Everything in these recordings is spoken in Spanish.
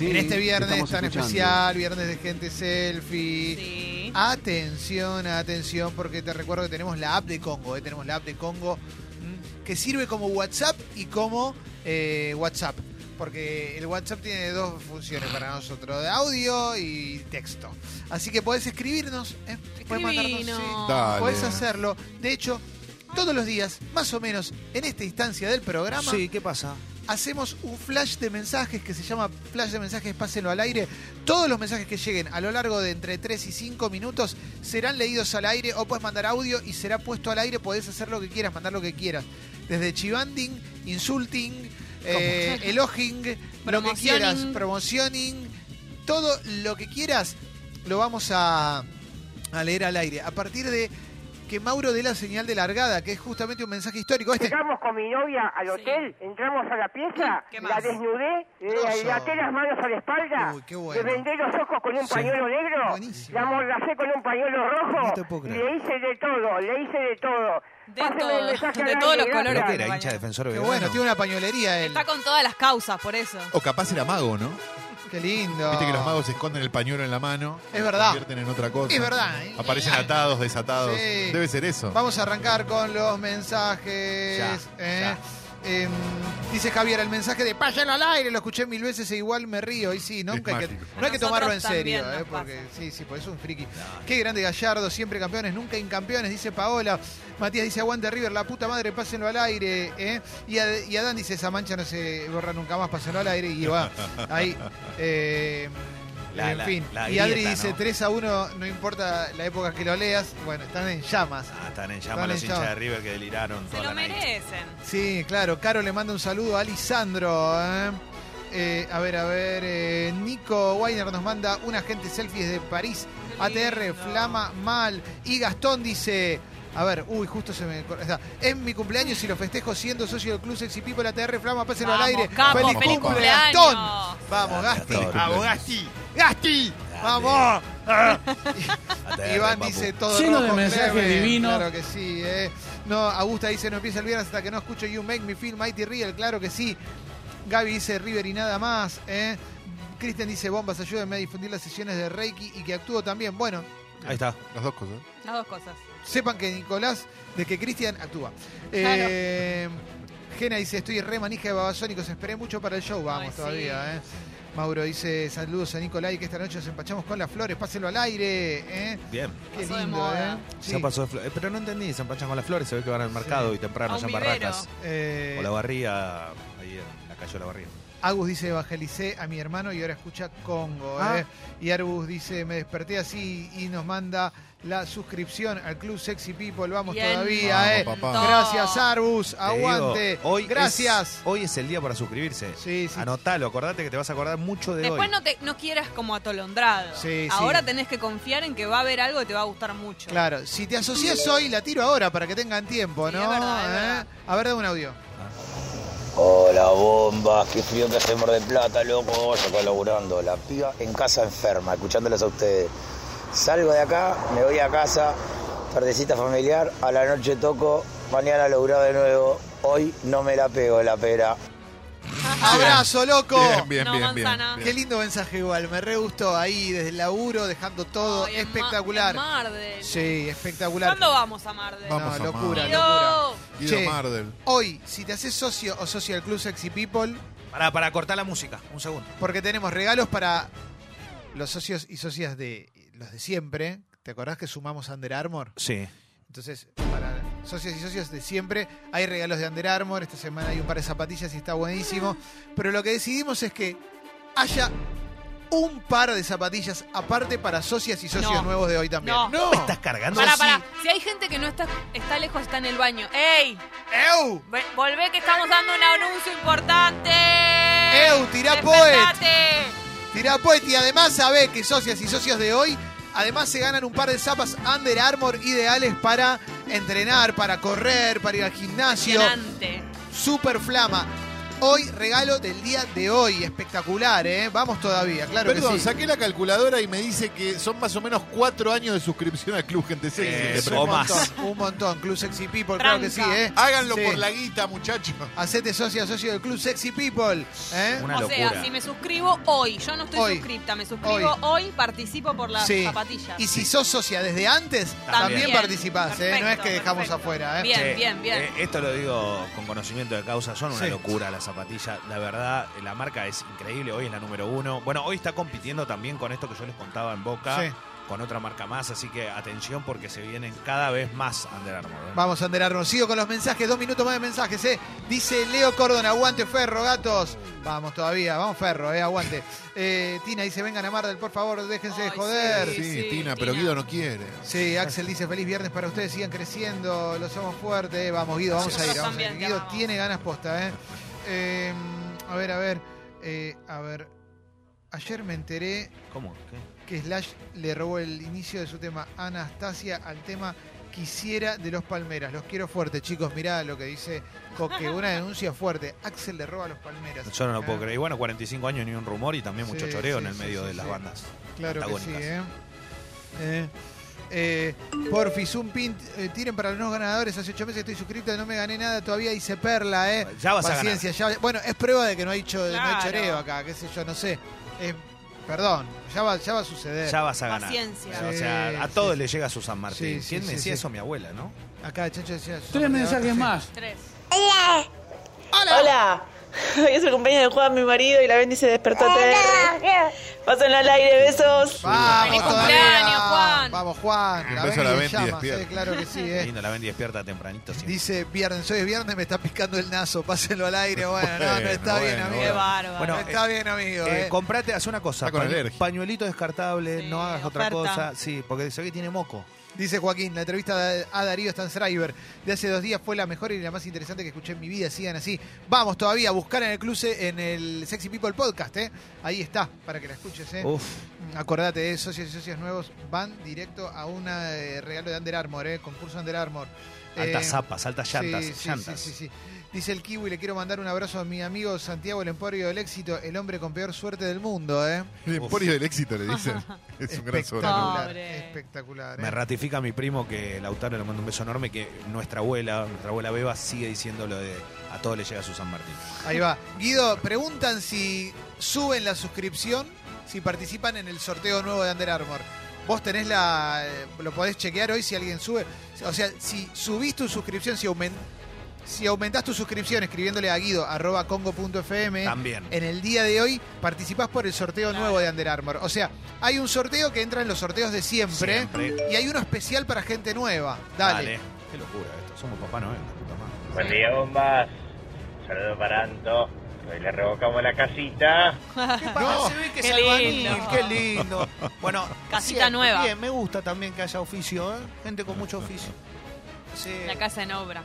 Sí, en este viernes tan escuchando. especial, viernes de gente selfie. Sí. Atención, atención, porque te recuerdo que tenemos la app de Congo, ¿eh? tenemos la app de Congo mm, que sirve como WhatsApp y como eh, WhatsApp. Porque el WhatsApp tiene dos funciones para nosotros, de audio y texto. Así que podés escribirnos, ¿eh? podés mandarnos, sí, Dale. podés hacerlo. De hecho, todos los días, más o menos en esta instancia del programa, Sí, ¿qué pasa? Hacemos un flash de mensajes que se llama flash de mensajes, pásenlo al aire. Todos los mensajes que lleguen a lo largo de entre 3 y 5 minutos serán leídos al aire o puedes mandar audio y será puesto al aire. Podés hacer lo que quieras, mandar lo que quieras. Desde chivanding, insulting, eh, eloging, lo que Promocioning. quieras, promotioning, todo lo que quieras lo vamos a, a leer al aire. A partir de que Mauro dé la señal de largada, que es justamente un mensaje histórico. Este, Llegamos con mi novia al Sí. hotel, entramos a la pieza, ¿Qué la desnudé, Grosso. le, até las manos a la espalda, Uy, qué bueno. le vendé los ojos con un Sí. pañuelo negro, Buenísimo. la amordacé con un pañuelo No rojo, te puedo creer. le hice de todo, le hice de todo. De todo, el mensaje al de todos los colores. ¿Pero qué era? ¿Hincha defensor Qué bueno, tiene una pañuelería él. Está con todas las causas, por eso. O capaz era mago, ¿no? Qué lindo. Viste que los magos esconden el pañuelo en la mano. Es verdad. Convierten en otra cosa. Es verdad, ¿eh? Aparecen atados, desatados. Sí. Debe ser eso. Vamos a arrancar con los mensajes. Ya, ¿eh? ya. Em, dice Javier, el mensaje de pásenlo al aire, lo escuché mil veces e igual me río. Y sí, nunca hay que, no hay que A tomarlo en serio, ¿eh? porque sí, sí, pues es un friki. Qué grande Gallardo, siempre campeones, nunca incampeones, dice Paola. Matías dice, aguante River, la puta madre, pásenlo al aire. ¿eh? Y, Ad- y Adán dice, esa mancha no se borra nunca más, pásenlo al aire. Y va, ahí. eh, La- en la- fin. la y Adri dice, ¿no? 3 a 1, no importa la época que lo leas. Bueno, están en llamas. Están en llamas en los hinchas de River que deliraron Se toda lo la merecen. Sí, claro. Caro le manda un saludo a Lisandro. ¿eh? Eh, a ver, a ver. eh, Nico Weiner nos manda un agente selfie desde París. ATR. Flama, mal. Y Gastón dice. A ver, uy, justo se me. Está. Es mi cumpleaños y lo festejo siendo socio del Club Sexy People ATR, Flama, pásenlo al aire. capo, ¡Feliz, feliz cumple, cumpleaños. Gastón! Vamos, Gasti. Gastón. Vamos, Gasti. ¡Gasti! ¡Vamos! Iván dice todo Lleno de rojo, mensajes Clemen. divinos. Claro que sí, eh. No, Augusta dice, no empieza el viernes hasta que no escucho You Make Me Feel Mighty Real. Claro que sí. Gaby dice River y nada más, eh. Cristian dice, bombas, ayúdenme a difundir las sesiones de Reiki y que actúo también. Bueno, Ahí está. Las dos cosas. Las dos cosas. sepan que Nicolás, de que Cristian actúa. Eh, Gena dice, estoy re manija de babasónicos, esperé mucho para el show. Vamos Ay, sí. todavía, eh. Mauro dice, saludos a Nicolás y que esta noche nos empachamos con las flores, pásenlo al aire, eh. Bien. Qué Pasó de lindo, moda. eh. Ya pasó de flo- eh, Pero no entendí, se empanchan con las flores, se ve que van al mercado y temprano allá en. Barracas. Eh, O la barría, ahí en la calle de la barría. Agus dice, evangelicé a mi hermano y ahora escucha Congo. Ah. eh. Y Arbus dice, me desperté así y nos manda la suscripción al Club Sexy People. Vamos Bien. todavía, Vamos, eh. papá. Gracias, Arbus. Te Aguante. digo, hoy Gracias. es- hoy es el día para suscribirse. Sí, sí. Anotalo, acordate que te vas a acordar mucho de Después hoy. no, te, no quieras como atolondrado. Sí, sí. Ahora tenés que confiar en que va a haber algo que te va a gustar mucho. Claro, si te asocias hoy, la tiro ahora para que tengan tiempo, Sí, ¿no? es verdad, es ¿Eh? verdad. A ver, da un audio. Hola bombas, qué frío que hace en Mar del Plata, loco, yo acá laburando, la piba en casa enferma, escuchándoles a ustedes. Salgo de acá, me voy a casa, tardecita familiar, a la noche toco, mañana laburado de nuevo, hoy no me la pego la pera. Abrazo, loco. Bien, bien, No, bien, bien. Qué lindo mensaje igual, me re gustó ahí desde el laburo, dejando todo Ay, en Ma- espectacular. en Mardel. Sí, espectacular. ¿Cuándo vamos a Mardel? Vamos. No, a locura, Mardel. locura. Guido. Guido Che. Mardel. Hoy, si te haces socio o socio del Club Sexy People, Para, para cortar la música, un segundo. porque tenemos regalos para los socios y socias de los de siempre. ¿Te acordás que sumamos Under Armour? Sí. Entonces, para socios y socios de siempre, hay regalos de Under Armour. Esta semana hay un par de zapatillas y está buenísimo. Pero lo que decidimos es que haya un par de zapatillas aparte para socias y socios No. nuevos de hoy también. No. ¿No? ¿Me estás cargando? Pará, sí. pará. Si hay gente que no está, está lejos, está en el baño. ¡Ey! ¡Eu! Ve- Volvé que estamos dando un anuncio importante. ¡Eu! ¡Tirá poet! Despertate. Tirá pues y además sabe que socias y socios de hoy además se ganan un par de zapas Under Armour ideales para entrenar, para correr, para ir al gimnasio. Super flama. Hoy, regalo del día de hoy. Espectacular, ¿eh? Vamos todavía, claro Perdón, que sí. saqué la calculadora y me dice que son más o menos cuatro años de suscripción al Club Gente Sexy. Eh, un más. montón, un montón. Club Sexy People, claro que sí. ¿eh? Háganlo Sí. por la guita, muchachos. Hacete socio, socio del Club Sexy People. ¿eh? Una o sea, si me suscribo hoy, yo no estoy Hoy. suscripta, me suscribo hoy, participo por las Sí. zapatillas. Y si sos socia desde antes, también, También. participás, ¿eh? No es que dejamos perfecto. afuera, ¿eh? Bien, bien, bien. eh, esto lo digo con conocimiento de causa, son una Sí. locura las zapatillas. La verdad, la marca es increíble, hoy es la número uno. Bueno, hoy está compitiendo también con esto que yo les contaba en Boca, Sí. con otra marca más, así que atención porque se vienen cada vez más Under Armour. ¿eh? Vamos a enterarnos. Sigo con los mensajes, dos minutos más de mensajes, ¿eh? Dice Leo Cordon, aguante Ferro, gatos. Vamos todavía, vamos Ferro, ¿eh? Aguante. Eh, Tina dice, vengan a Mardel, por favor, déjense de joder. Sí, Sí, sí, Tina, pero Tina. Guido no quiere. Sí, Axel dice feliz viernes para ustedes, sigan creciendo, los somos fuertes. Eh, Vamos, Guido, vamos a ir. Vamos a ir. Guido tiene ganas posta, ¿eh? Eh, A ver, a ver. eh, a ver. Ayer me enteré ¿Cómo? ¿Qué? que Slash le robó el inicio de su tema Anastasia al tema Quisiera de los Palmeras. Los quiero fuerte, chicos. Mirá lo que dice Coque. Una denuncia fuerte. Axel le roba a los Palmeras. Yo no lo puedo creer. Y bueno, 45 años ni un rumor y también mucho Sí, choreo sí, en el sí, medio sí, de las bandas. Claro que sí, antagónicas. ¿eh? Eh, eh, porfis, un pin, eh, tiren para los nuevos ganadores. Hace ocho meses estoy suscrito, no me gané nada, todavía hice perla, ¿eh? Ya vas a Paciencia, ya- bueno, es prueba de que no hay, cho- no hay Claro. choreo acá, qué sé yo, no sé. Eh, perdón, ya va, ya va a suceder. Ya vas a ganar. Paciencia. O Sí, sea, a sí. todos le llega su San Martín. Sí, sí, ¿Quién sí, me decía sí. eso? Mi abuela, ¿no? Acá, Chacho decía. Tres mensajes Sí. más. Tres. ¡Hola! Hola, hoy es el cumpleaños de Juan, mi marido, y la Bendy se despertó TR. Pásenlo al aire, besos. Vamos, ¡Feliz todavía. cumpleaños, Juan! Vamos, Juan. Un La beso a la Bendy Bendy, llama, despierta. sí, claro que sí, ¿eh? Lindo, la ven despierta tempranito siempre. Dice viernes, hoy es viernes, me está picando el nazo, pásenlo al aire. Bueno, no, no Bueno, está bien, bueno, amigo. Qué bárbaro. Bueno, No está bien, amigo. Eh, eh. comprate, haz una cosa. Está con pañu- alergia. pañuelito descartable, Sí, no hagas otra oferta. cosa. Sí, porque dice que tiene moco. Dice Joaquín, la entrevista a Darío Stanzreiber de hace dos días fue la mejor y la más interesante que escuché en mi vida. Sigan así. Vamos todavía a buscar en el cruce, en el Sexy People Podcast, ¿eh? Ahí está, para que la escuches, ¿eh? Uf. Acordate, eh, socios y socias nuevos van directo a un regalo de Under Armour, ¿eh? Concurso Under Armour. Altas Eh, zapas, altas llantas. sí, sí, llantas. sí, sí, sí. Dice el Kiwi, le quiero mandar un abrazo a mi amigo Santiago El Emporio del Éxito, el hombre con peor suerte del mundo, ¿eh? El emporio del éxito, le dicen. Es un gran. Espectacular, espectacular. ¿eh? Me ratifica mi primo que Lautaro le manda un beso enorme que nuestra abuela, nuestra abuela Beba sigue diciendo lo de a todos le llega su San Martín. Ahí va. Guido, preguntan si suben la suscripción, si participan en el sorteo nuevo de Under Armour. Vos tenés la. eh, Lo podés chequear hoy si alguien sube. O sea, si subís tu suscripción, si, aument, si aumentás tu suscripción escribiéndole a guido arroba congo.fm. También. En el día de hoy participás por el sorteo nuevo de Under Armour. O sea, hay un sorteo que entra en los sorteos de siempre, Siempre. y hay uno especial para gente nueva. Dale. Qué locura esto. Somos papá Noel, la puta madre. Buen día, bombas. Saludos para Anto. Hoy le revocamos la casita. No, se ve que Qué albañil, lindo. qué lindo. Bueno, Casita siempre, nueva. Bien, me gusta también que haya oficio, ¿eh? Gente con mucho oficio. Sí. La casa en obra.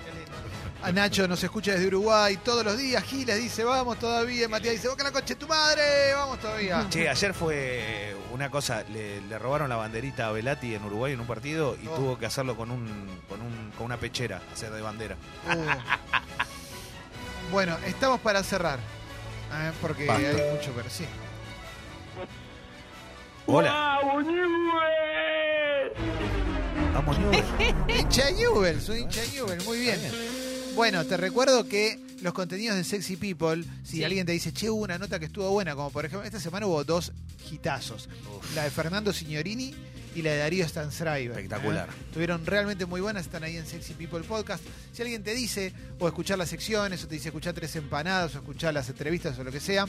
A Nacho nos escucha desde Uruguay todos los días. Giles dice, vamos todavía. Matías dice, boca la coche tu madre. Vamos todavía. Che, ayer fue una cosa, le, le robaron la banderita a Velati en Uruguay en un partido y Oh. tuvo que hacerlo con un, con un con una pechera, hacer de bandera. Uh. Bueno, estamos para cerrar. eh, porque Basta. hay mucho, pero sí. Hola. Vamos, Newell. hincha de Newell's, un hincha de Newell's, muy bien. Bueno, te recuerdo que los contenidos de Sexy People, si Sí. alguien te dice, che, hubo una nota que estuvo buena, como por ejemplo, esta semana hubo dos hitazos. La de Fernando Signorini y la de Darío. Espectacular. ¿eh? Estuvieron realmente muy buenas, están ahí en Sexy People Podcast. Si alguien te dice, o escuchar las secciones, o te dice escuchar tres empanadas, o escuchar las entrevistas, o lo que sea,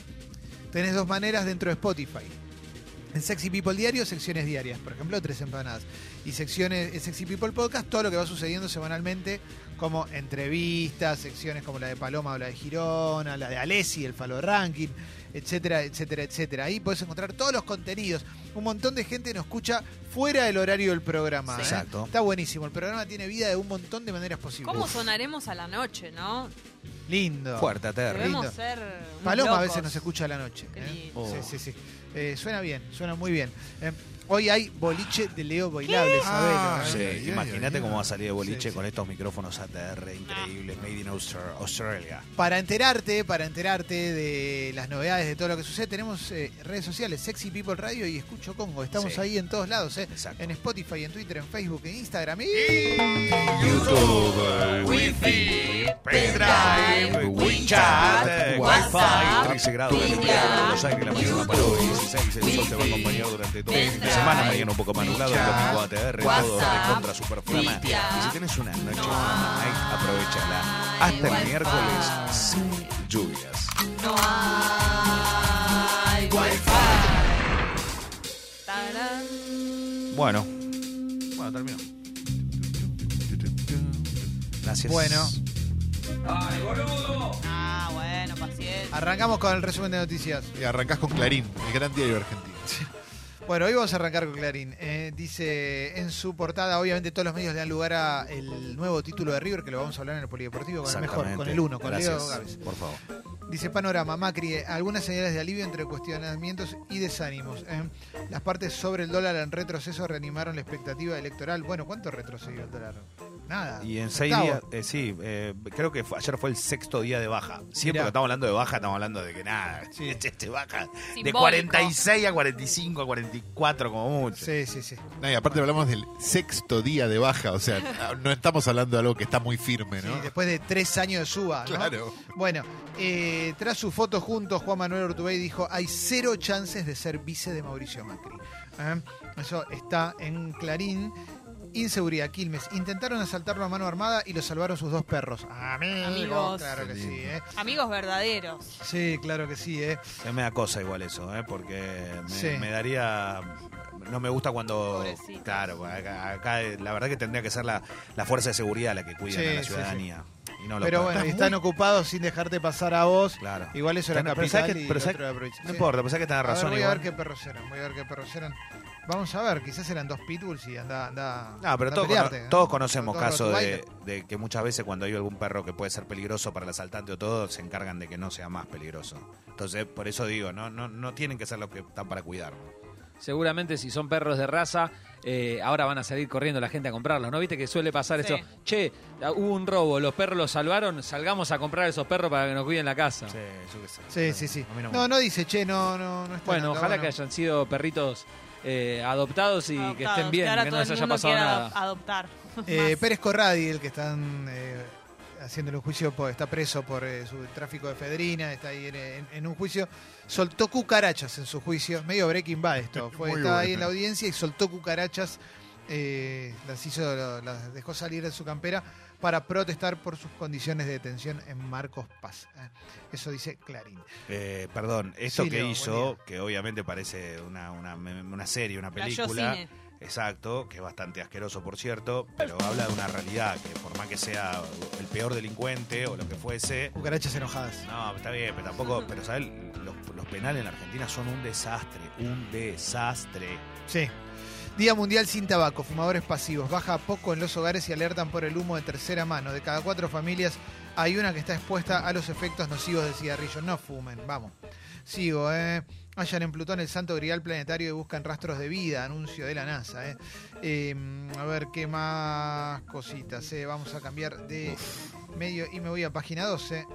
tenés dos maneras dentro de Spotify. En Sexy People Diario, secciones diarias, por ejemplo, tres empanadas. Y secciones en Sexy People Podcast, todo lo que va sucediendo semanalmente, como entrevistas, secciones como la de Paloma o la de Girona, la de Alessi, el Falo Ranking, etcétera, etcétera, etcétera. Ahí podés encontrar todos los contenidos. Un montón de gente nos escucha fuera del horario del programa. Sí. ¿eh? Exacto. Está buenísimo. El programa tiene vida de un montón de maneras posibles. ¿Cómo sonaremos a la noche, no? Lindo. Fuerte. Debemos lindo. ser. unos Paloma a locos. veces nos escucha a la noche. Qué ¿eh? lindo. Oh. Sí, sí, sí. Eh, suena bien, suena muy bien. Eh, Hoy hay boliche de Leo Bailable, Ah, Sí, ¿eh? ay, imagínate cómo va a salir de boliche Sí, sí. con estos micrófonos ATR increíbles, made in Austra- Australia. Para enterarte, para enterarte de las novedades de todo lo que sucede, tenemos eh, redes sociales, Sexy People Radio y Escucho Congo. Estamos Sí. ahí en todos lados, ¿eh? Exacto. En Spotify, en Twitter, en Facebook, en Instagram y... YouTube, Wi-Fi, pendrive, WeChat, Wi-Fi, 13 grados de temperatura en Buenos Aires, la máxima para hoy 16, el sol te va a acompañar durante todo el de semana, mañana un poco más nublado, el domingo ATR, todo de contra super flama. Y si tienes una noche night, aprovechala hasta el miércoles sin lluvias. Tarán. Bueno, bueno, terminó. Gracias. Bueno. Ah, bueno, paciencia. Arrancamos con el resumen de noticias. Y arrancás con Clarín, el gran diario argentino. Bueno, hoy vamos a arrancar con Clarín. Eh, dice en su portada, obviamente todos los medios le dan lugar a el nuevo título de River, que lo vamos a hablar en el Polideportivo con el mejor, con el uno, con Gracias, Leo Gávez. Por favor. Dice Panorama, Macri, eh, algunas señales de alivio entre cuestionamientos y desánimos. eh. Las partes sobre el dólar en retroceso reanimaron la expectativa electoral. Bueno, ¿cuánto retrocedió el dólar? Nada. Y en seis días, eh, sí, eh, creo que fue- ayer fue el sexto día de baja. Siempre Mirá. que estamos hablando de baja, estamos hablando de que nada, Sí. este, este baja de Simbólico. 46 a 45 a 44 como mucho. Sí, sí, sí. No, y aparte hablamos del sexto día de baja, o sea, no estamos hablando de algo que está muy firme, Sí, ¿no? después de tres años de suba. ¿no? Claro. Bueno, eh, tras su foto juntos, Juan Manuel Urtubey dijo: hay cero chances de ser vice de Mauricio Macri. ¿Eh? Eso está en Clarín. Inseguridad, Quilmes. Intentaron asaltarlo a mano armada y lo salvaron sus dos perros. Amigos. Amigos. Claro que sí, ¿eh? Amigos verdaderos. Sí, claro que sí, ¿eh? Me da cosa igual eso, ¿eh? porque me, Sí. me daría... No me gusta cuando... Pobrecito. Claro, acá, acá la verdad que tendría que ser la, la fuerza de seguridad la que cuida Sí, a la sí, ciudadanía. Y no lo Pero bueno, están ocupados sin dejarte pasar a vos. Claro. Igual eso era Pero capital ¿sabes qué- y pero el ¿sabes- otro era provincia. No Sí. importa, pensá que tenés A ver, razón voy a ver qué perros eran, voy a ver qué perros eran. Vamos a ver, quizás eran dos pitbulls y anda, anda. No, pero anda todos, pelearte, cono- ¿no? todos conocemos Todos casos de, de que muchas veces cuando hay algún perro que puede ser peligroso para el asaltante o todo, se encargan de que no sea más peligroso. Entonces, por eso digo, no, no, no tienen que ser los que están para cuidar. Seguramente si son perros de raza, eh, ahora van a salir corriendo la gente a comprarlos, ¿no? ¿Viste que suele pasar Sí. esto? Che, hubo un robo, los perros los salvaron, salgamos a comprar esos perros para que nos cuiden la casa. Sí, yo qué sé. Sí, sí, no, No, dice, che, no, no, no está Bueno, ojalá bueno. que hayan sido perritos eh, adoptados y que estén bien, ahora que no les haya pasado nada. adop- adoptar. Eh. Pérez Corradi, el que están eh, haciéndole un juicio, por- está preso por eh, su tráfico de efedrina, está ahí en, en- en un juicio, soltó cucarachas en su juicio, medio Breaking Bad esto, fue, estaba ahí en la audiencia y soltó cucarachas, eh, las hizo, las dejó salir de su campera para protestar por sus condiciones de detención en Marcos Paz. Eh, Eso dice Clarín. Eh, perdón, esto Sí, que Leo, hizo, que obviamente parece una, una, una serie, una película. Exacto, que es bastante asqueroso, por cierto, pero habla de una realidad que por más que sea el peor delincuente o lo que fuese, Cucarachas enojadas. no, está bien, pero tampoco, pero ¿sabes? Los, los penales en la Argentina son un desastre, un desastre. Sí. Día Mundial sin tabaco, fumadores pasivos. Baja a poco en los hogares y alertan por el humo de tercera mano. De cada cuatro familias hay una que está expuesta a los efectos nocivos del cigarrillo. No fumen, vamos. Sigo, ¿eh? Hallan en Plutón el santo grial planetario y buscan rastros de vida, anuncio de la NASA. ¿eh? Eh, a ver qué más cositas. ¿eh? Vamos a cambiar de medio y me voy a página 12.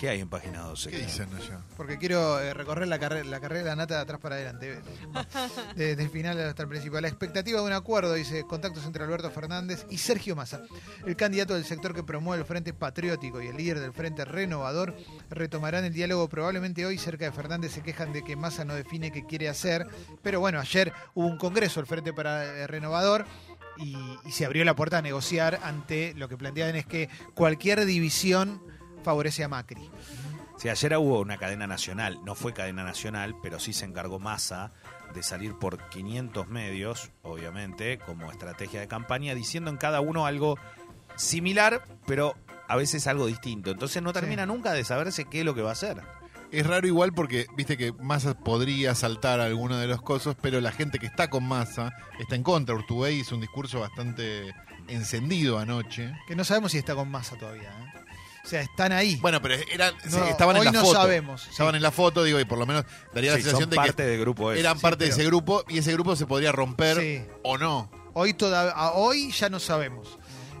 ¿Qué hay en página 12? ¿Qué dicen allá? Porque quiero eh, recorrer la, carrera la carrera de la nata de atrás para adelante. Desde el final hasta el principal. La expectativa de un acuerdo, dice, contactos entre Alberto Fernández y Sergio Massa. El candidato del sector que promueve el Frente Patriótico y el líder del Frente Renovador retomarán el diálogo probablemente hoy. Cerca de Fernández se quejan de que Massa no define qué quiere hacer. Pero bueno, ayer hubo un congreso del Frente para eh, Renovador. Y, y se abrió la puerta a negociar ante lo que planteaban es que cualquier división favorece a Macri. Sí, ayer hubo una cadena nacional, no fue cadena nacional, pero sí se encargó Massa de salir por 500 medios, obviamente, como estrategia de campaña, diciendo en cada uno algo similar, pero a veces algo distinto. Entonces no termina nunca de saberse qué es lo que va a hacer. Es raro igual porque, viste que Massa podría saltar alguno de los cosos, pero la gente que está con Massa está en contra. Urtubey hizo un discurso bastante encendido anoche. Que no sabemos si está con masa todavía. ¿eh? O sea, están ahí. Bueno, pero eran, No, sí, estaban en hoy la no foto. sabemos, sí. Estaban en la foto, digo, y por lo menos daría la sensación son de parte que del grupo ese. eran Sí, parte de ese grupo y ese grupo se podría romper Sí. o no. Hoy, toda, a- hoy ya no sabemos.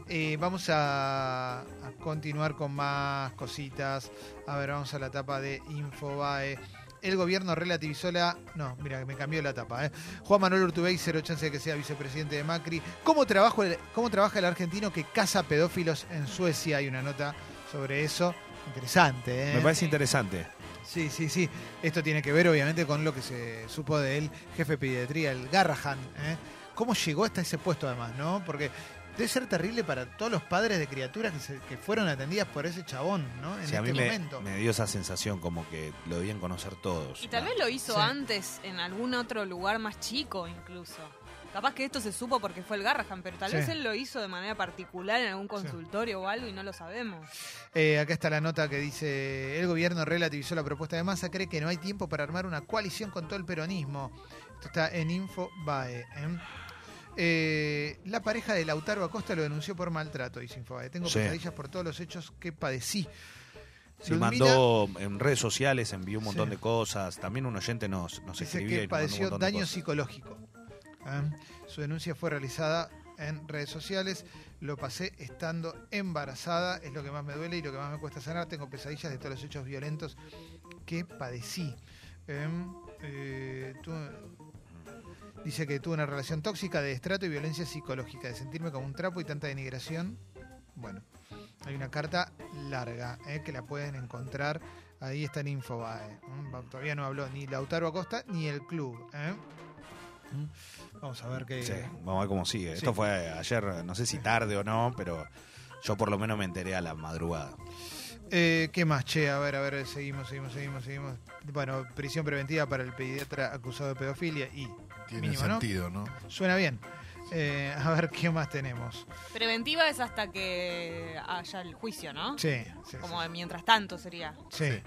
Eh, vamos a, a continuar con más cositas. A ver, vamos a la tapa de Infobae. El gobierno relativizó la. No, mira, me cambió la tapa. ¿eh? Juan Manuel Urtubey, cero chance de que sea vicepresidente de Macri. ¿Cómo, trabajo el- ¿Cómo trabaja el argentino que caza pedófilos en Suecia? Hay una nota sobre eso. Interesante, ¿eh? Me parece interesante. Sí, sí, sí. Esto tiene que ver, obviamente, con lo que se supo de él, jefe de pediatría, el Garrahan. ¿eh? ¿Cómo llegó hasta ese puesto, además, no? Porque debe ser terrible para todos los padres de criaturas que, se- que fueron atendidas por ese chabón, ¿no? En Sí, a este mí me, momento. me dio esa sensación como que lo debían conocer todos. Y tal vez lo hizo Sí. antes en algún otro lugar más chico incluso. Capaz que esto se supo porque fue el Garrahan, pero tal Sí. vez él lo hizo de manera particular en algún consultorio o algo y no lo sabemos. Eh, acá está la nota que dice, el gobierno relativizó la propuesta de Massa, cree que no hay tiempo para armar una coalición con todo el peronismo. Esto está en Infobae. ¿eh? Eh, la pareja de Lautaro Acosta lo denunció por maltrato, dice Infobae. Tengo Sí. pesadillas por todos los hechos que padecí. Sí, Ludmila mandó en redes sociales, envió un montón Sí. de cosas. También un oyente nos, nos Dice escribía que y nos mandó un padeció daño psicológico. ¿Eh? Su denuncia fue realizada en redes sociales. Lo pasé estando embarazada. Es lo que más me duele y lo que más me cuesta sanar. Tengo pesadillas de todos los hechos violentos que padecí. Eh, eh, dice que tuve una relación tóxica de estrato y violencia psicológica, de sentirme como un trapo y tanta denigración. Bueno, hay una carta larga eh, que la pueden encontrar. Ahí está en Infobae. ¿m? Todavía no habló ni Lautaro Acosta ni el club. ¿Eh? ¿m? Vamos a ver qué. Sí, vamos a ver cómo sigue. Sí. Esto fue ayer, no sé si tarde o no, pero yo por lo menos me enteré a la madrugada. Eh, ¿Qué más, che? A ver, a ver, seguimos, seguimos, seguimos, seguimos. Bueno, prisión preventiva para el pediatra acusado de pedofilia y. Tiene sentido, ¿no? Suena bien. Eh, a ver, ¿qué más tenemos? Preventiva es hasta que haya el juicio, ¿no? Sí, sí, Como de mientras tanto sería. sí.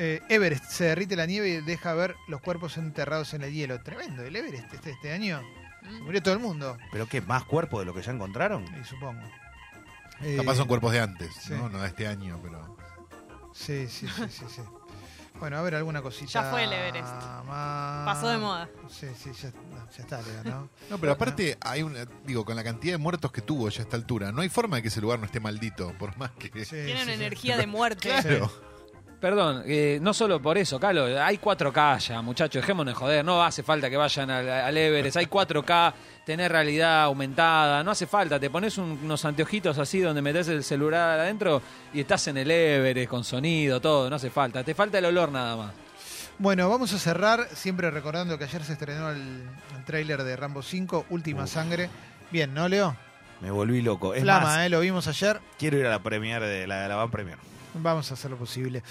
Eh, Everest, se derrite la nieve y deja ver los cuerpos enterrados en el hielo. Tremendo, el Everest este, este año. Se murió todo el mundo, ¿Pero qué? ¿Más cuerpo de lo que ya encontraron? y supongo. Capaz son Eh, cuerpos de antes, sí. ¿no? No de este año, pero. Sí, sí, sí, sí, sí. Bueno, a ver alguna cosita. Ya fue el Everest. más. Pasó de moda. Sí, sí, ya, no, ya está, Leo, ¿no? No, pero aparte hay una, digo, con la cantidad de muertos que tuvo ya a esta altura, no hay forma de que ese lugar no esté maldito, por más que. Sí, Tiene sí, una sí. energía de muerte. Claro. Perdón, eh, no solo por eso, Calo, hay 4K ya, muchachos, dejémonos de joder, no hace falta que vayan al, al Everest, hay 4K, tener realidad aumentada, no hace falta, te pones un- unos anteojitos así donde metes el celular adentro y estás en el Everest con sonido, todo, no hace falta, te falta el olor nada más. Bueno, vamos a cerrar siempre recordando que ayer se estrenó el, el tráiler de Rambo 5, Última Sangre. Bien, ¿no, Leo? Me volví loco. Es Flama, más, ¿eh? Lo vimos ayer. quiero ir a la premier de la, la van premier. Vamos a hacer lo posible.